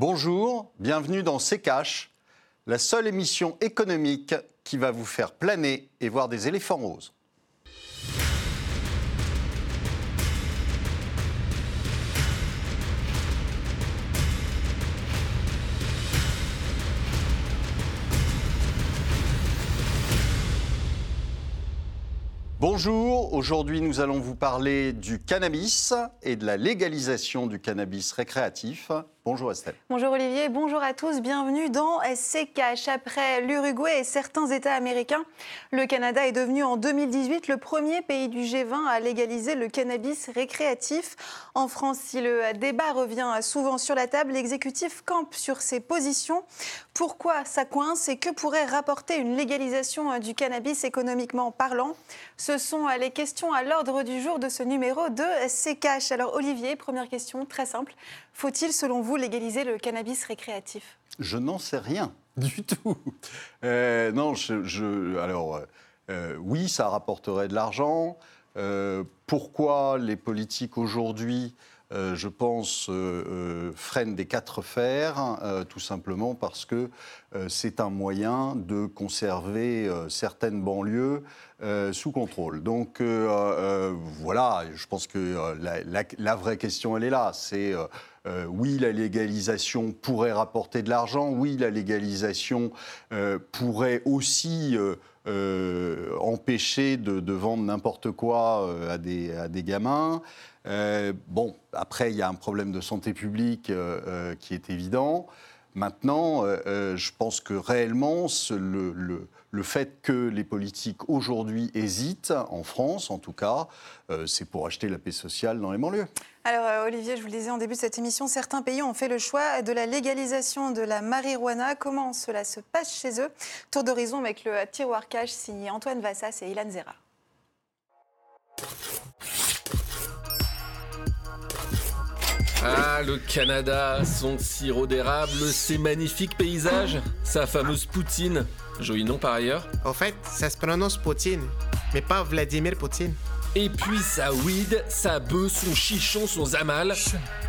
Bonjour, bienvenue dans C'est Cash, la seule émission économique qui va vous faire planer et voir des éléphants roses. Bonjour, aujourd'hui nous allons vous parler du cannabis et de la légalisation du cannabis récréatif. Bonjour Estelle. Bonjour Olivier, bonjour à tous, bienvenue dans SCKH. Après l'Uruguay et certains États américains, le Canada est devenu en 2018 le premier pays du G20 à légaliser le cannabis récréatif. En France, si le débat revient souvent sur la table, l'exécutif campe sur ses positions. Pourquoi ça coince et que pourrait rapporter une légalisation du cannabis économiquement parlant? Ce sont les questions à l'ordre du jour de ce numéro de SCKH. Alors Olivier, première question très simple. Faut-il, selon vous, légaliser le cannabis récréatif? Je n'en sais rien du tout. Euh, non, je, alors euh, euh, oui, ça rapporterait de l'argent. pourquoi les politiques aujourd'hui je pense, freinent des quatre fers, tout simplement parce que c'est un moyen de conserver certaines banlieues sous contrôle. Donc voilà, je pense que la, vraie question, elle est là. C'est euh, oui, la légalisation pourrait rapporter de l'argent, oui, la légalisation euh, pourrait aussi euh, empêcher de, vendre n'importe quoi à des, à, des, gamins. bon, après, il y a un problème de santé publique qui est évident. Maintenant, je pense que réellement, le, fait que les politiques aujourd'hui hésitent, en France en tout cas, euh, c'est pour acheter la paix sociale dans les banlieues. Alors euh, Olivier, je vous le disais en début de cette émission, certains pays ont fait le choix de la légalisation de la marijuana. Comment cela se passe chez eux? Tour d'horizon avec le tiroir cash signé Antoine Vassas et Ilan Zera. Ah, le Canada, son sirop d'érable, ses magnifiques paysages, sa fameuse Poutine. Joli nom par ailleurs. Au fait, ça se prononce Poutine, mais pas Vladimir Poutine. Et puis sa weed, sa bœuf, son chichon, son zamal.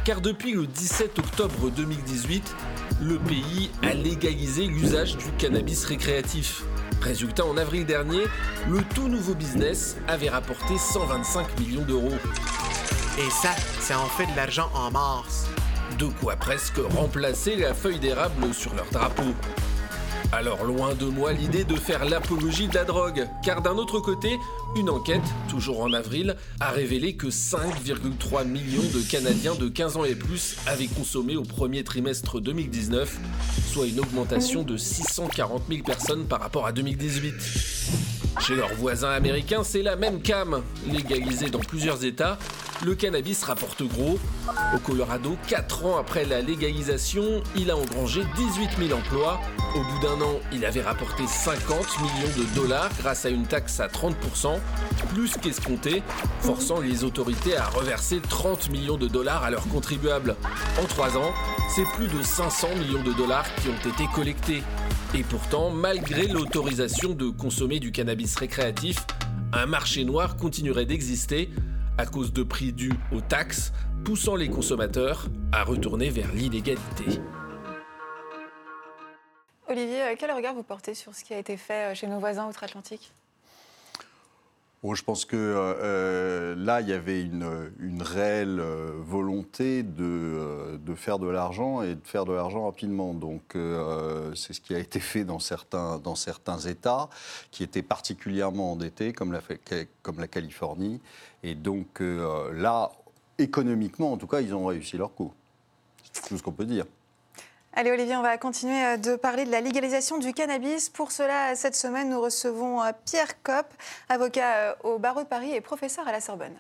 Car depuis le 17 octobre 2018, le pays a légalisé l'usage du cannabis récréatif. Résultat, en avril dernier, le tout nouveau business avait rapporté 125 millions d'euros. Et ça, c'est en fait de l'argent en mars. De quoi presque remplacer la feuille d'érable sur leur drapeau. Alors loin de moi l'idée de faire l'apologie de la drogue, car d'un autre côté, une enquête, toujours en avril, a révélé que 5,3 millions de Canadiens de 15 ans et plus avaient consommé au premier trimestre 2019, soit une augmentation de 640 000 personnes par rapport à 2018. Chez leurs voisins américains, c'est la même cam. Légalisé dans plusieurs États, le cannabis rapporte gros. Au Colorado, 4 ans après la légalisation, il a engrangé 18 000 emplois. Au bout d'un an, il avait rapporté 50 millions de dollars grâce à une taxe à 30%, plus qu'escompté, forçant les autorités à reverser 30 millions de dollars à leurs contribuables. En 3 ans, c'est plus de 500 millions de dollars qui ont été collectés. Et pourtant, malgré l'autorisation de consommer du cannabis récréatif, un marché noir continuerait d'exister à cause de prix dus aux taxes, poussant les consommateurs à retourner vers l'illégalité. Olivier, euh, quel regard vous portez sur ce qui a été fait euh, chez nos voisins outre-Atlantique? Je pense que euh, là, il y avait une, réelle volonté de, faire de l'argent et de faire de l'argent rapidement. Donc, c'est ce qui a été fait dans certains, dans certains États qui étaient particulièrement endettés, comme la Californie. Et donc, là, économiquement, en tout cas, ils ont réussi leur coup. C'est tout ce qu'on peut dire. Allez Olivier, on va continuer euh, de parler de la légalisation du cannabis. Pour cela, cette semaine, nous recevons euh, Pierre Kopp, avocat euh, au barreau de Paris et professeur à la Sorbonne.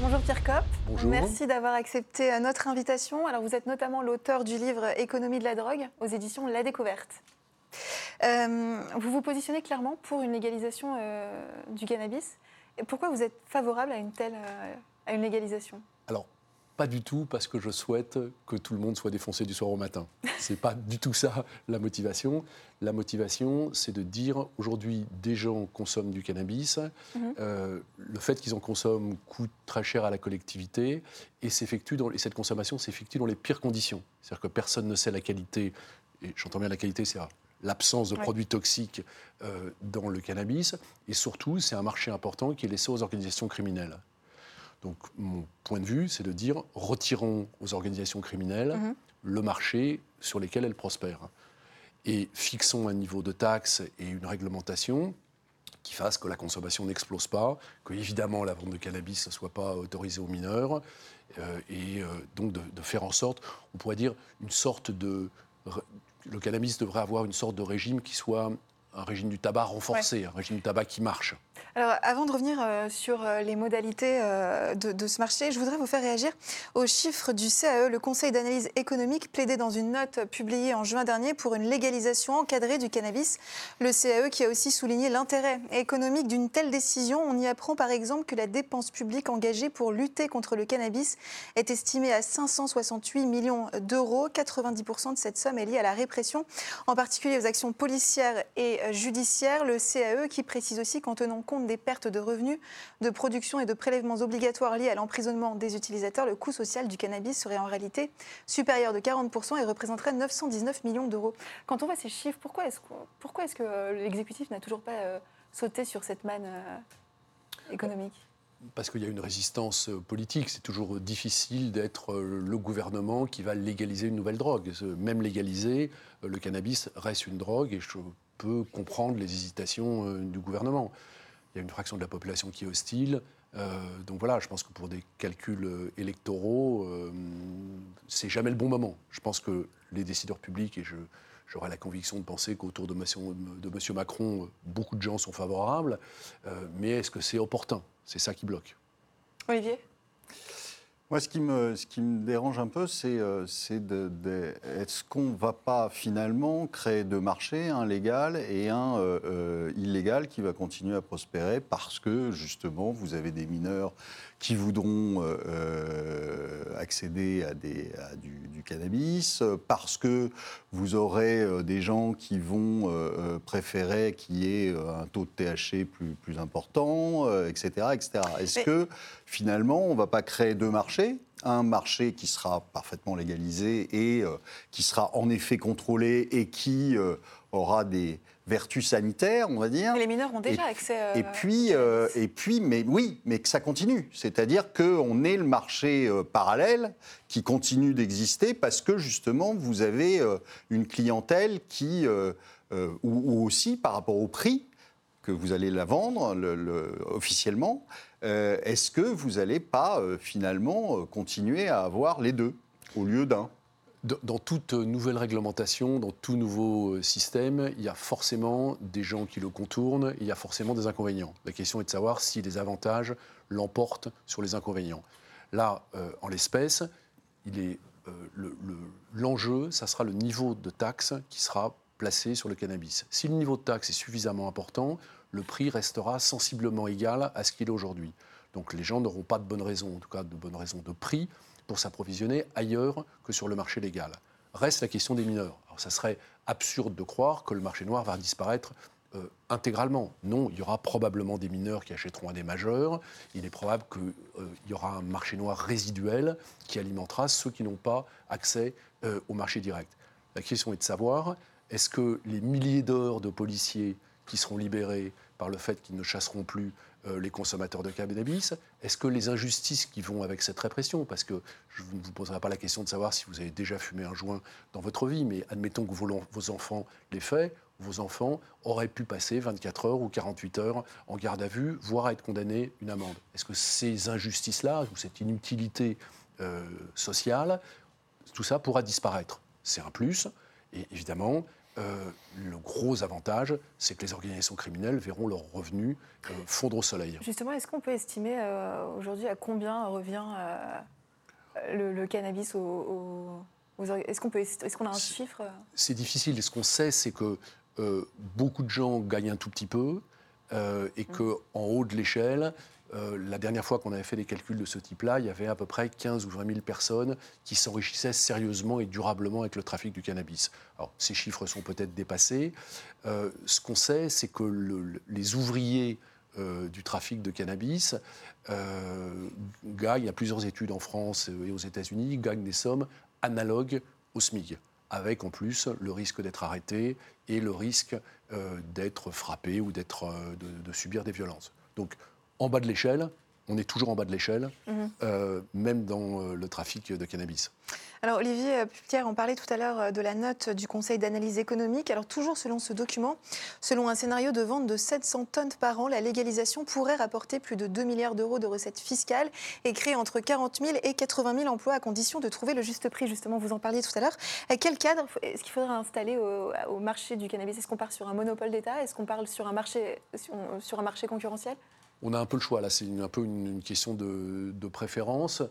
Bonjour Pierre Kopp. Bonjour. Merci d'avoir accepté notre invitation. Alors vous êtes notamment l'auteur du livre Économie de la drogue aux éditions La Découverte. vous vous positionnez clairement pour une légalisation du cannabis. Et pourquoi vous êtes favorable à une telle à une légalisation? Pas du tout parce que je souhaite que tout le monde soit défoncé du soir au matin. C'est pas du tout ça la motivation. La motivation, c'est de dire aujourd'hui, des gens consomment du cannabis. Mhm. Euh, le fait qu'ils en consomment coûte très cher à la collectivité et, s'effectue dans, et cette consommation s'effectue dans les pires conditions. C'est-à-dire que personne ne sait la qualité, et j'entends bien la qualité, c'est l'absence de Ouais. produits toxiques euh, dans le cannabis. Et surtout, c'est un marché important qui est laissé aux organisations criminelles. Donc, mon point de vue, c'est de dire retirons aux organisations criminelles Mhm. le marché sur lesquels elles prospèrent. Et fixons un niveau de taxe et une réglementation qui fasse que la consommation n'explose pas, que évidemment la vente de cannabis ne soit pas autorisée aux mineurs, euh, et euh, donc de, de faire en sorte, on pourrait dire, une sorte de... Le cannabis devrait avoir une sorte de régime qui soit un régime du tabac renforcé, un régime du tabac qui marche. Alors, avant de revenir euh, sur euh, les modalités euh, de, de ce marché, je voudrais vous faire réagir aux chiffres du CAE, le Conseil d'analyse économique, plaidé dans une note publiée en juin dernier pour une légalisation encadrée du cannabis. Le CAE qui a aussi souligné l'intérêt économique d'une telle décision. On y apprend par exemple que la dépense publique engagée pour lutter contre le cannabis est estimée à 568 millions d'euros. 90% de cette somme est liée à la répression, en particulier aux actions policières et euh, judiciaires. Le CAE qui précise aussi qu'en tenant compte des pertes de revenus, de production et de prélèvements obligatoires liés à l'emprisonnement des utilisateurs, le coût social du cannabis serait en réalité supérieur de 40% et représenterait 919 millions d'euros. Quand on voit ces chiffres, pourquoi est-ce que, pourquoi est-ce que euh, l'exécutif n'a toujours pas euh, sauté sur cette manne euh, économique? Parce qu'il y a une résistance politique. C'est toujours difficile d'être le gouvernement qui va légaliser une nouvelle drogue. Même légalisé, euh, le cannabis reste une drogue et je peux comprendre les hésitations euh, du gouvernement. Il y a une fraction de la population qui est hostile. Euh, donc voilà, je pense que pour des calculs euh, électoraux, c'est jamais le bon moment. Je pense que les décideurs publics, et j'aurais la conviction de penser qu'autour de de monsieur Macron, beaucoup de gens sont favorables, mais est-ce que c'est opportun? C'est ça qui bloque. Olivier? Moi, ce qui me, dérange un peu, c'est euh, est-ce qu'on ne va pas finalement créer deux marchés, un légal et un euh, euh, illégal qui va continuer à prospérer parce que justement vous avez des mineurs qui voudront euh, euh, accéder à, des, à du, du cannabis, euh, parce que vous aurez des gens qui vont euh, préférer qu'il y ait un taux de THC plus, plus important, euh, etc. etc. Est-ce Mais- que finalement on ne va pas créer deux marchés? Un marché qui sera parfaitement légalisé et qui sera en effet contrôlé et qui aura des vertus sanitaires, on va dire. Les mineurs ont déjà Et- accès. euh, Et puis, euh, et puis, mais oui, mais que ça continue. C'est-à-dire qu'on est le marché euh, parallèle qui continue d'exister parce que justement, vous avez euh, une clientèle qui, ou, ou aussi par rapport au prix que vous allez la vendre le- le- officiellement, est-ce que vous n'allez pas finalement continuer à avoir les deux au lieu d'un? Dans toute nouvelle réglementation, dans tout nouveau euh, système, il y a forcément des gens qui le contournent, il y a forcément des inconvénients. La question est de savoir si les avantages l'emportent sur les inconvénients. Là, euh, en l'espèce, euh, le- le- l'enjeu, ça sera le niveau de taxe qui sera placé sur le cannabis. Si le niveau de taxe est suffisamment important, le prix restera sensiblement égal à ce qu'il est aujourd'hui. Donc les gens n'auront pas de bonnes raisons, en tout cas de bonnes raisons de prix, pour s'approvisionner ailleurs que sur le marché légal. Reste la question des mineurs. Alors ça serait absurde de croire que le marché noir va disparaître euh, intégralement. Non, il y aura probablement des mineurs qui achèteront à des majeurs. Il est probable qu'il y aura un marché noir résiduel qui alimentera ceux qui n'ont pas accès euh, au marché direct. La question est de savoir, est-ce que les milliers d'heures de policiers qui seront libérés par le fait qu'ils ne chasseront plus euh, les consommateurs de cannabis, est-ce que les injustices qui vont avec cette répression, parce que je ne vous poserai pas la question de savoir si vous avez déjà fumé un joint dans votre vie, mais admettons que vos, enfants l'aient fait, vos enfants auraient pu passer 24 heures ou 48 heures en garde à vue, voire être condamnés une amende. Est-ce que ces injustices-là, ou cette inutilité euh, sociale, tout ça pourra disparaître? C'est un plus. Et évidemment, euh, le gros avantage, c'est que les organisations criminelles verront leurs revenus euh, fondre au soleil. Justement, est-ce qu'on peut estimer euh, aujourd'hui à combien revient euh, le, le cannabis aux orga- Est-ce qu'on peut, est-ce qu'on a un chiffre? euh C'est difficile. Et ce qu'on sait, c'est que euh, beaucoup de gens gagnent un tout petit peu euh, et qu'en haut de l'échelle, euh, la dernière fois qu'on avait fait des calculs de ce type-là, il y avait à peu près 15 ou 20 000 personnes qui s'enrichissaient sérieusement et durablement avec le trafic du cannabis. Alors, ces chiffres sont peut-être dépassés. Euh, ce qu'on sait, c'est que le- les ouvriers euh, du trafic de cannabis gagnent, il y a plusieurs études en France et aux États-Unis, gagnent des sommes analogues au SMIC, avec en plus le risque d'être arrêté et le risque d'être frappé ou de, de subir des violences. Donc, en bas de l'échelle, on est toujours en bas de l'échelle, Mhm. euh, même dans euh, le trafic de cannabis. Alors Olivier euh, Pierre, on parlait tout à l'heure de la note du Conseil d'analyse économique. Alors toujours selon ce document, selon un scénario de vente de 700 tonnes par an, la légalisation pourrait rapporter plus de 2 milliards d'euros de recettes fiscales et créer entre 40 000 et 80 000 emplois à condition de trouver le juste prix. Justement, vous en parliez tout à l'heure. Quel cadre est-ce qu'il faudrait installer au, au marché du cannabis? Est-ce qu'on part sur un monopole d'État? Est-ce qu'on parle sur un marché, sur un marché concurrentiel? On a un peu le choix, là, c'est un peu une, question de, de préférence.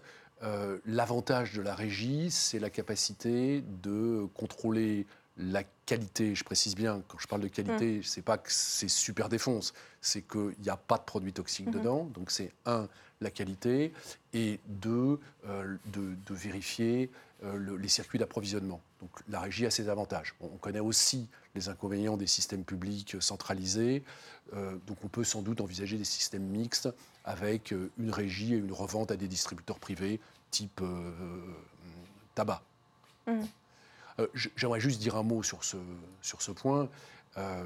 Euh, L'avantage de la régie, c'est la capacité de contrôler la qualité. Je précise bien, quand je parle de qualité, c'est pas que c'est super défonce, c'est qu'il n'y a pas de produits toxiques Mhm. dedans. Donc c'est un, la qualité, et deux, euh, de, de vérifier euh, le- les circuits d'approvisionnement. Donc la régie a ses avantages. On, on connaît aussi les inconvénients des systèmes publics centralisés. Euh, donc on peut sans doute envisager des systèmes mixtes avec une régie et une revente à des distributeurs privés type tabac. Mhm. Euh, J'aimerais juste dire un mot sur ce, sur ce point. Euh,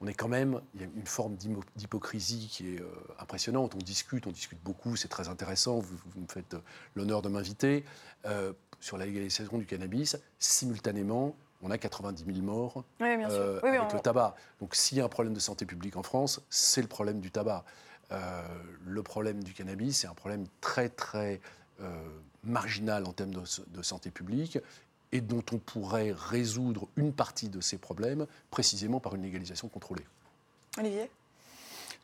on est quand même, il y a une forme d'hypocrisie qui est euh, impressionnante. On discute, on discute beaucoup, c'est très intéressant. Vous, vous me faites l'honneur de m'inviter sur la légalisation du cannabis. Simultanément, on a 90 000 morts Oui, bien sûr. Oui, avec on- le tabac. Donc s'il y a un problème de santé publique en France, c'est le problème du tabac. Le problème du cannabis, c'est un problème très très marginal en termes de, de santé publique et dont on pourrait résoudre une partie de ces problèmes précisément par une légalisation contrôlée. Olivier?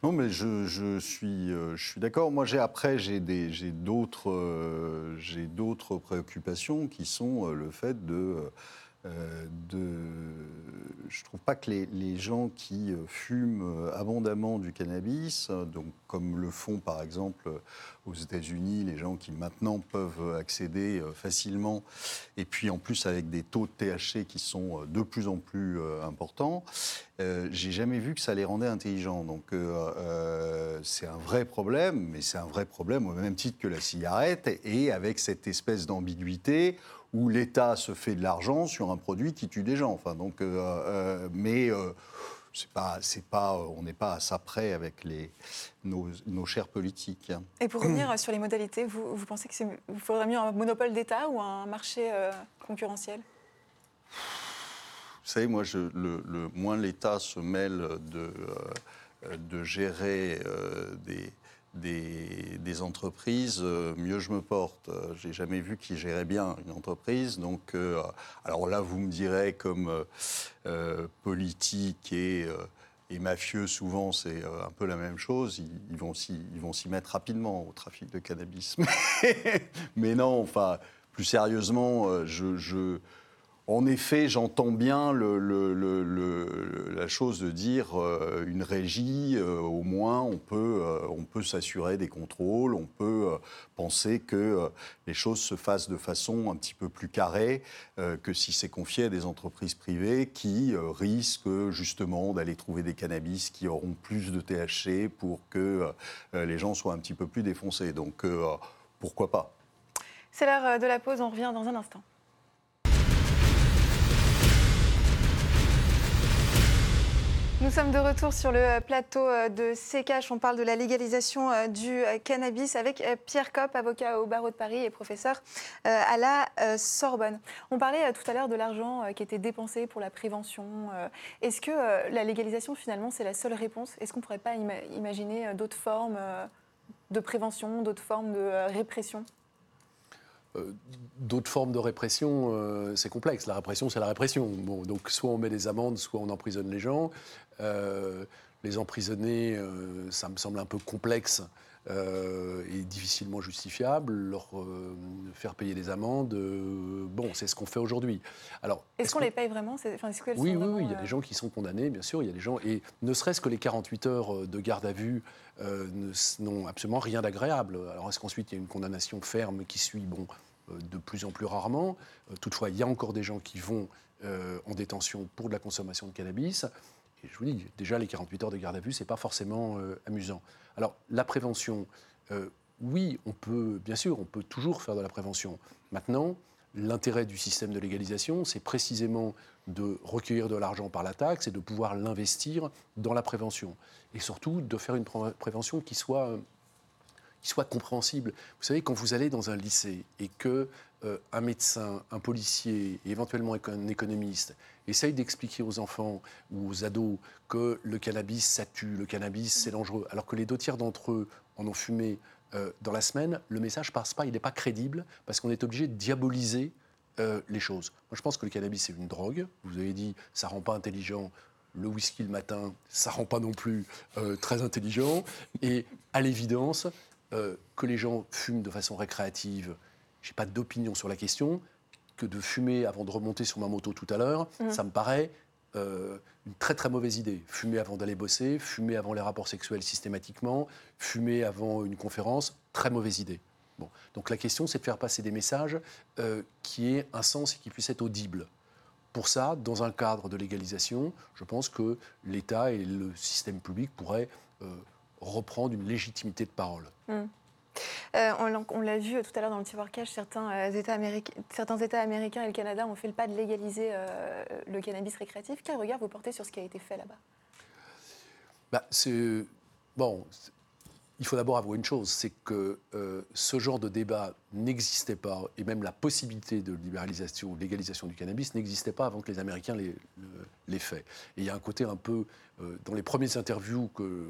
Non, mais je, je suis, euh, je suis d'accord. Moi, j'ai après, j'ai des- j'ai d'autres, euh, j'ai d'autres préoccupations qui sont euh, le fait de, euh, je trouve pas que les, gens qui euh, fument euh, abondamment du cannabis, donc comme le font par exemple aux États-Unis, les gens qui maintenant peuvent accéder facilement, et puis en plus avec des taux de THC qui sont de plus en plus importants. Euh, j'ai jamais vu que ça les rendait intelligents. Donc c'est un vrai problème, mais c'est un vrai problème au même titre que la cigarette, et avec cette espèce d'ambiguïté où l'État se fait de l'argent sur un produit qui tue des gens. Enfin, donc, euh, euh, mais euh, c'est pas, c'est pas, on n'est pas à ça près avec les, nos, nos chers politiques. Et pour revenir sur les modalités, vous, vous pensez qu'il faudrait mieux un monopole d'État ou un marché euh, concurrentiel? Vous savez, moi, je, le, le- moins l'État se mêle de, euh, de gérer euh, des, des, entreprises, euh, mieux je me porte. Euh, J'ai jamais vu qui gérait bien une entreprise. Donc, euh, alors là, vous me direz, comme euh, politique et, et mafieux, souvent, c'est un peu la même chose. Ils, ils vont s'y mettre rapidement au trafic de cannabis. Mais, non, enfin, plus sérieusement, je en effet, j'entends bien la chose de dire euh, une régie, euh, au moins on peut, euh, on peut s'assurer des contrôles, on peut penser que les choses se fassent de façon un petit peu plus carrée que si c'est confié à des entreprises privées qui risquent justement d'aller trouver des cannabis qui auront plus de THC pour que les gens soient un petit peu plus défoncés. Donc pourquoi pas? C'est l'heure de la pause, on revient dans un instant. Nous sommes de retour sur le plateau euh, de CKH. On parle de la légalisation euh, du euh, cannabis avec euh, Pierre Kopp, avocat au barreau de Paris et professeur euh, à la euh, Sorbonne. On parlait euh, tout à l'heure de l'argent euh, qui était dépensé pour la prévention. Euh, Est-ce que euh, la légalisation, finalement, c'est la seule réponse? Est-ce qu'on ne pourrait pas ima- imaginer euh, d'autres formes euh, de prévention, d'autres formes de euh, répression? Euh, D'autres formes de répression, euh, c'est complexe. La répression, c'est la répression. Bon, donc soit on met des amendes, soit on emprisonne les gens. Euh, les emprisonner, euh, ça me semble un peu complexe euh, est difficilement justifiable, leur euh, faire payer des amendes, euh, bon, c'est ce qu'on fait aujourd'hui. Alors, est-ce qu'on les paye vraiment enfin, Oui, oui, oui, il y a des gens qui sont condamnés, bien sûr, il y a des gens, et ne serait-ce que les 48 heures de garde à vue n'ont absolument rien d'agréable. Alors est-ce qu'ensuite il y a une condamnation ferme qui suit? Bon, de plus en plus rarement. toutefois, il y a encore des gens qui vont en détention pour de la consommation de cannabis je vous dis, déjà, les 48 heures de garde à vue, ce n'est pas forcément euh, amusant. Alors, la prévention, euh, oui, on peut, bien sûr, on peut toujours faire de la prévention. Maintenant, l'intérêt du système de légalisation, c'est précisément de recueillir de l'argent par la taxe et de pouvoir l'investir dans la prévention. Et surtout, de faire une prévention qui soit, qui soit compréhensible. Vous savez, quand vous allez dans un lycée et que euh, un médecin, un policier éventuellement un économiste essaye d'expliquer aux enfants ou aux ados que le cannabis, ça tue, le cannabis, c'est dangereux, alors que les deux tiers d'entre eux en ont fumé euh, dans la semaine, le message passe pas, il n'est pas crédible, parce qu'on est obligé de diaboliser euh, les choses. Moi, je pense que le cannabis, c'est une drogue. Vous avez dit, ça rend pas intelligent. Le whisky le matin, ça rend pas non plus très intelligent. Et à l'évidence, que les gens fument de façon récréative, je n'ai pas d'opinion sur la question, que de fumer avant de remonter sur ma moto tout à l'heure, mmh. ça me paraît euh, une très très mauvaise idée. Fumer avant d'aller bosser, fumer avant les rapports sexuels systématiquement, fumer avant une conférence, très mauvaise idée. Bon. Donc la question, c'est de faire passer des messages euh, qui aient un sens et qui puissent être audibles. Pour ça, dans un cadre de légalisation, je pense que l'État et le système public pourraient euh, reprendre une légitimité de parole. Mmh. Euh, on, l'a vu tout à l'heure dans le cash, certains, euh, États certains États américains et le Canada ont fait le pas de légaliser euh, le cannabis récréatif. Quel regard vous portez sur ce qui a été fait là-bas? Bah, il faut d'abord avouer une chose, c'est que ce genre de débat n'existait pas, et même la possibilité de libéralisation ou légalisation du cannabis n'existait pas avant que les Américains les, fassent. Et il y a un côté un peu, dans les premières interviews que,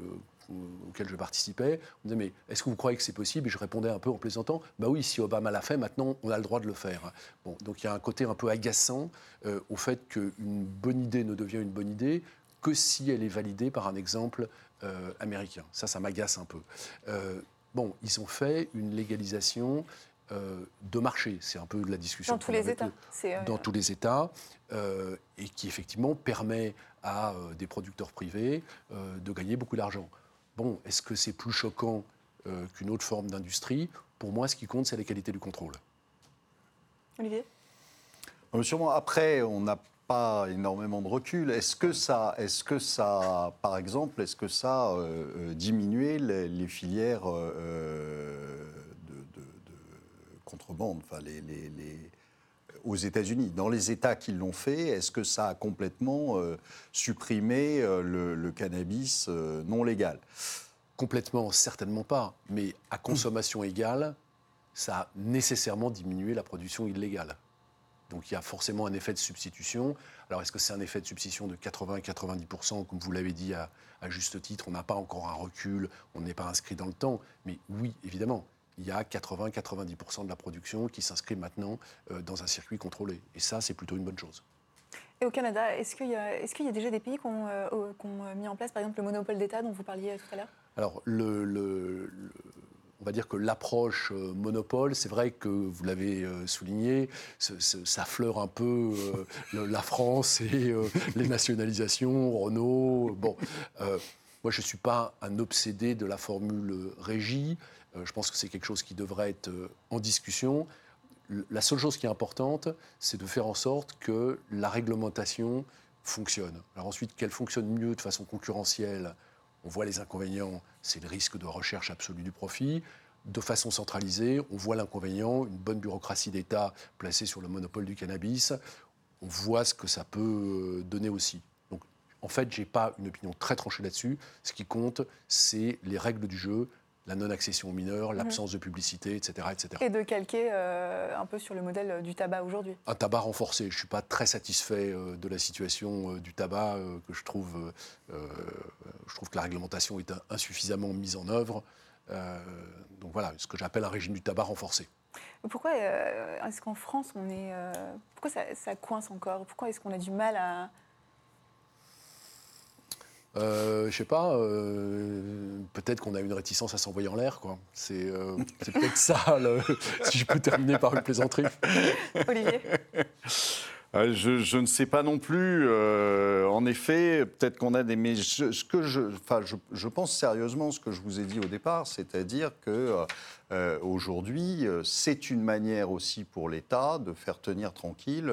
auxquels je participais, on me disait mais est-ce que vous croyez que c'est possible? Et je répondais un peu en plaisantant bah oui, si Obama l'a fait, maintenant on a le droit de le faire. Bon, donc il y a un côté un peu agaçant euh, au fait qu'une bonne idée ne devient une bonne idée que si elle est validée par un exemple euh, américain. Ça, ça m'agace un peu. Euh, bon, ils ont fait une légalisation de marché. C'est un peu de la discussion. Dans tous les États. Dans tous les États. et qui effectivement permet à des producteurs privés de gagner beaucoup d'argent. Bon, est-ce que c'est plus choquant euh, qu'une autre forme d'industrie? Pour moi, ce qui compte, c'est la qualité du contrôle. Olivier? Euh, Sûrement, après, on n'a pas énormément de recul. Est-ce que ça, est-ce que ça, par exemple, est-ce que ça a euh, diminué les, filières de, contrebande, enfin les, aux États-Unis? Dans les États qui l'ont fait, est-ce que ça a complètement euh, supprimé euh, le, cannabis euh, non légal? Complètement, certainement pas. Mais à consommation égale, ça a nécessairement diminué la production illégale. Donc il y a forcément un effet de substitution. Alors est-ce que c'est un effet de substitution de 80 90 comme vous l'avez dit à, à, juste titre On n'a pas encore un recul, on n'est pas inscrit dans le temps. Mais oui, évidemment, il y a 80-90% de la production qui s'inscrit maintenant euh, dans un circuit contrôlé. Et ça, c'est plutôt une bonne chose. Et au Canada, est-ce qu'il y, y, a déjà des pays qui ont, euh, mis en place, par exemple, le monopole d'État dont vous parliez tout à l'heure? Alors, le, on va dire que l'approche euh, monopole, c'est vrai que vous l'avez souligné, ça fleure un peu la France et les nationalisations, Renault. Bon, moi, je ne suis pas un obsédé de la formule régie. Euh, je pense que c'est quelque chose qui devrait être euh, en discussion. La seule chose qui est importante, c'est de faire en sorte que la réglementation fonctionne. Alors ensuite, qu'elle fonctionne mieux de façon concurrentielle, on voit les inconvénients, c'est le risque de recherche absolue du profit. De façon centralisée, on voit l'inconvénient, une bonne bureaucratie d'État placée sur le monopole du cannabis. On voit ce que ça peut euh, donner aussi. Donc, en fait, je n'ai pas une opinion très tranchée là-dessus. Ce qui compte, c'est les règles du jeu, la non-accession aux mineurs, mhm. l'absence de publicité, etc., etc. Et de calquer euh, un peu sur le modèle euh, du tabac aujourd'hui Un tabac renforcé. Je ne suis pas très satisfait euh, de la situation du tabac, que je trouve, je trouve que la réglementation est insuffisamment mise en œuvre. donc voilà, ce que j'appelle un régime du tabac renforcé. Pourquoi est-ce qu'en France, on est, pourquoi ça, ça coince encore? Pourquoi est-ce qu'on a du mal à euh, je sais pas, euh, peut-être qu'on a une réticence à s'envoyer en l'air, quoi. C'est euh, peut-être ça, le- si je peux terminer par une plaisanterie. Olivier Euh, Je, je ne sais pas non plus. euh, en effet, peut-être qu'on a des. Mais je, ce que je, enfin, je, je pense sérieusement ce que je vous ai dit au départ, c'est-à-dire que euh, aujourd'hui, euh, c'est une manière aussi pour l'État de faire tenir tranquille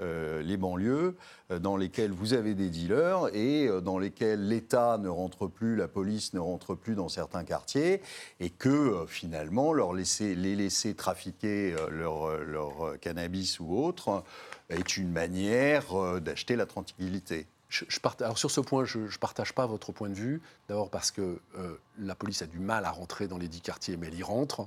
euh, les banlieues dans lesquelles vous avez des dealers et dans lesquelles l'État ne rentre plus, la police ne rentre plus dans certains quartiers et que finalement leur laisser, les laisser trafiquer leur, leur cannabis ou autre est une manière d'acheter la tranquillité. Je, je parta- alors sur ce point, je ne partage pas votre point de vue. D'abord parce que euh, la police a du mal à rentrer dans les dix quartiers, mais elle y rentre.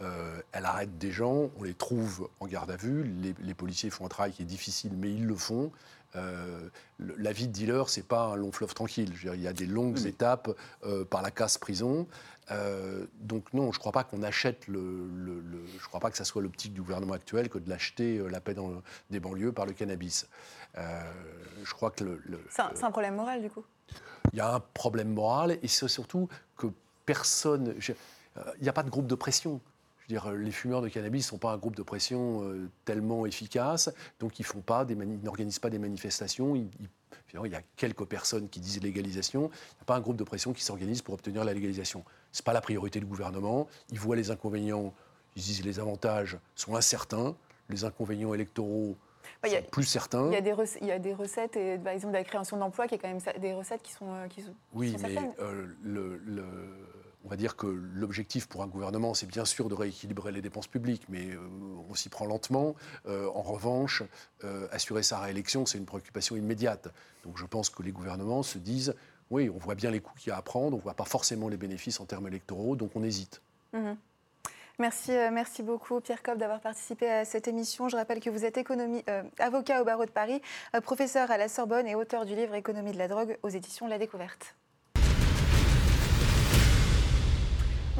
Euh, elle arrête des gens, on les trouve en garde à vue. Les, les policiers font un travail qui est difficile, mais ils le font. Euh, la vie de dealer, c'est pas un long fleuve tranquille. Dire, il y a des longues étapes euh, par la casse prison. Euh, donc non, je ne crois pas qu'on achète le, le- le- je crois pas que ça soit l'optique du gouvernement actuel que de l'acheter la paix dans des banlieues par le cannabis. Euh, je crois que le- le- C'est un, c'est un problème moral, du coup. il y a un problème moral et c'est surtout que personne. euh, Il n'y a pas de groupe de pression. Dire, les fumeurs de cannabis ne sont pas un groupe de pression euh, tellement efficace, donc ils font pas des mani- ils n'organisent pas des manifestations. ils- ils- finalement, il y a quelques personnes qui disent légalisation. Il n'y a pas un groupe de pression qui s'organise pour obtenir la légalisation. Ce n'est pas la priorité du gouvernement. Ils voient les inconvénients, ils disent les avantages sont incertains, les inconvénients électoraux Bah, il y a- sont plus certains. Il y, a des rece- il y a des recettes, et, par exemple, de la création d'emplois, qui est quand même des recettes qui sont, euh, qui sont, Oui, qui sont mais euh, le- le- on va dire que l'objectif pour un gouvernement, c'est bien sûr de rééquilibrer les dépenses publiques, mais euh, on s'y prend lentement. Euh, en revanche, assurer sa réélection, c'est une préoccupation immédiate. Donc je pense que les gouvernements se disent, oui, on voit bien les coûts qu'il y a à prendre, on ne voit pas forcément les bénéfices en termes électoraux, donc on hésite. Mhm. Merci, euh, merci beaucoup Pierre Cobb d'avoir participé à cette émission. Je rappelle que vous êtes économie- euh, avocat au barreau de Paris, euh, professeur à la Sorbonne et auteur du livre Économie de la drogue aux éditions La Découverte.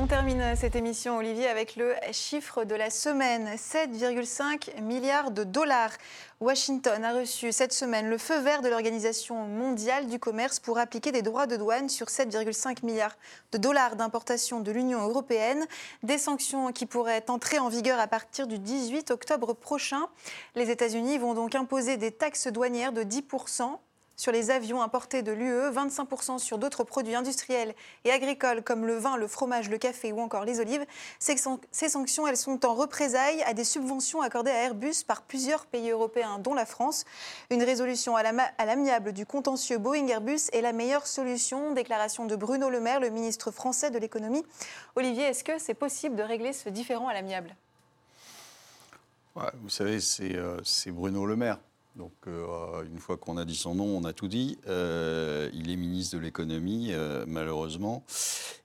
On termine cette émission, Olivier, avec le chiffre de la semaine 7,5 milliards de dollars. Washington a reçu cette semaine le feu vert de l'Organisation mondiale du commerce pour appliquer des droits de douane sur 7,5 milliards de dollars d'importation de l'Union européenne. Des sanctions qui pourraient entrer en vigueur à partir du 18 octobre prochain. Les États-Unis vont donc imposer des taxes douanières de 10% sur les avions importés de l'UE, 25% sur d'autres produits industriels et agricoles comme le vin, le fromage, le café ou encore les olives. Ces, san- ces sanctions, elles sont en représailles à des subventions accordées à Airbus par plusieurs pays européens, dont la France. Une résolution à l'amiable du contentieux Boeing-Airbus est la meilleure solution. Déclaration de Bruno Le Maire, le ministre français de l'économie. Olivier, est-ce que c'est possible de régler ce différend à l'amiable? Vous savez, euh, c'est Bruno Le Maire. Donc, euh, une fois qu'on a dit son nom, on a tout dit. Euh, il est ministre de l'économie, euh, malheureusement.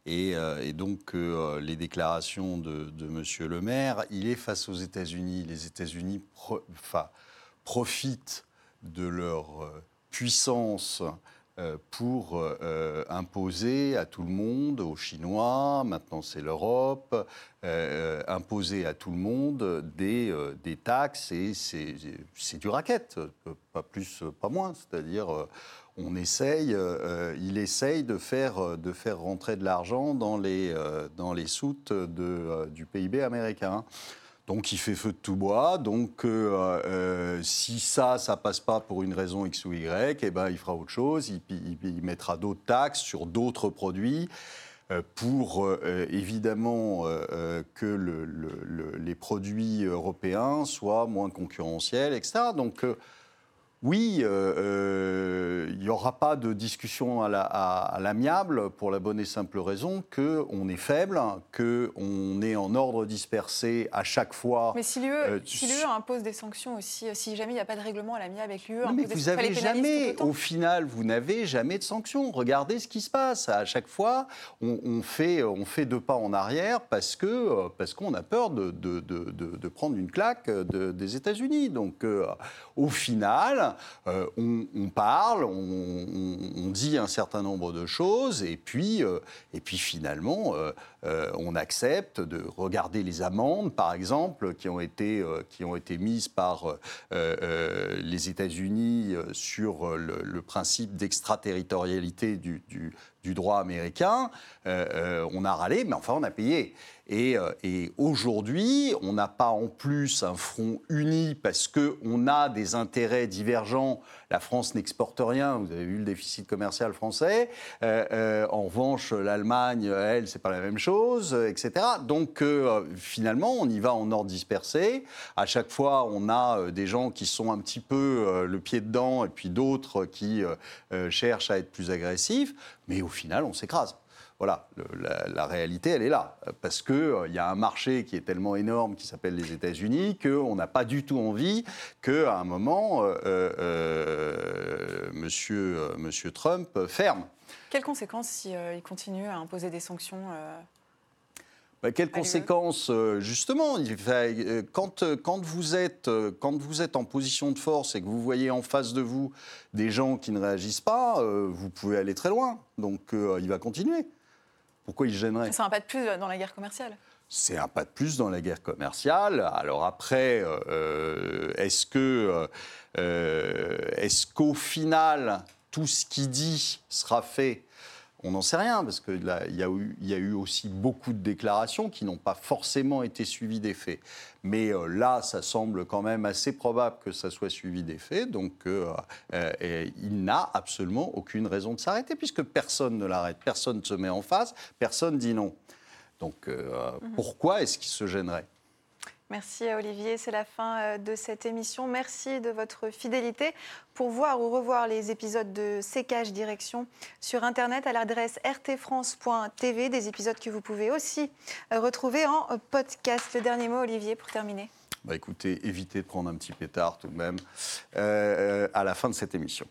Et, donc, les déclarations de, de M. Le Maire, il est face aux États-Unis. Les États-Unis profitent de leur puissance pour euh, imposer à tout le monde, aux Chinois, maintenant c'est l'Europe, euh, imposer à tout le monde des, euh, des taxes et c'est du racket, euh, pas plus, euh, pas moins. C'est-à-dire, euh, on essaye, euh, il essaye de faire, euh, de faire rentrer de l'argent dans les, euh, dans les soutes euh, du PIB américain. Donc il fait feu de tout bois. Donc euh, euh, si ça, ça passe pas pour une raison X ou Y, eh ben, il fera autre chose. Il, mettra d'autres taxes sur d'autres produits euh, pour évidemment que le- le- le- les produits européens soient moins concurrentiels, etc. Donc oui, euh, euh, il n'y aura pas de discussion à la- à- à l'amiable pour la bonne et simple raison qu'on est faible, qu'on est en ordre dispersé à chaque fois. Mais si l'UE Euh, si impose des sanctions aussi, si jamais il n'y a pas de règlement à l'amiable avec l'UE, mais vous enfin, les avez pénalise jamais, au final, vous n'avez jamais de sanctions. Regardez ce qui se passe. À chaque fois, on, on fait, on fait deux pas en arrière parce que euh, parce qu'on a peur de, de, de- de- de prendre une claque de- des États-Unis. Donc, euh, au final, euh, on, parle, on, dit un certain nombre de choses, et puis, euh, et puis finalement, euh, on accepte de regarder les amendes, par exemple, qui ont été, qui ont été mises par les États-Unis sur le, principe d'extraterritorialité du- du droit américain. Euh, euh, on a râlé, mais enfin, on a payé. Et, euh, et aujourd'hui, on n'a pas en plus un front uni parce qu'on a des intérêts divergents. La France n'exporte rien, vous avez vu le déficit commercial français. Euh, euh, en revanche, l'Allemagne, elle, c'est pas la même chose, etc. Donc euh, finalement, on y va en ordre dispersé. À chaque fois, on a des gens qui sont un petit peu le pied dedans et puis d'autres qui cherchent à être plus agressifs. Mais au final, on s'écrase. Voilà, le- la, la réalité, elle est là. Euh, Parce qu'il il y a un marché qui est tellement énorme, qui s'appelle les États-Unis, qu'on n'a pas du tout envie qu'à un moment, euh, euh, monsieur, euh, monsieur Trump ferme. Quelles conséquences si euh, il continue à imposer des sanctions euh, Bah, quelles Allez, conséquences euh, Justement, euh, quand, euh, quand, vous êtes, euh, quand vous êtes en position de force et que vous voyez en face de vous des gens qui ne réagissent pas, euh, vous pouvez aller très loin. Donc euh, il va continuer. Pourquoi il se gênerait C'est un pas de plus dans la guerre commerciale. C'est un pas de plus dans la guerre commerciale. Alors après, euh, est-ce que, euh, euh, est-ce qu'au final, tout ce qu'il dit sera fait On n'en sait rien, parce qu'il y, a eu- y a eu aussi beaucoup de déclarations qui n'ont pas forcément été suivies des faits. Mais euh, là, ça semble quand même assez probable que ça soit suivi des faits. Donc, euh, euh, il n'a absolument aucune raison de s'arrêter, puisque personne ne l'arrête, personne ne se met en face, personne dit non. Donc euh, pourquoi est-ce qu'il se gênerait? Merci Olivier, c'est la fin euh, de cette émission. Merci de votre fidélité. Pour voir ou revoir les épisodes de Sécage Direction sur Internet à l'adresse rtfrance.tv, des épisodes que vous pouvez aussi euh, retrouver en euh, podcast. Le dernier mot, Olivier, pour terminer. Bah écoutez, évitez de prendre un petit pétard tout de même à la fin de cette émission.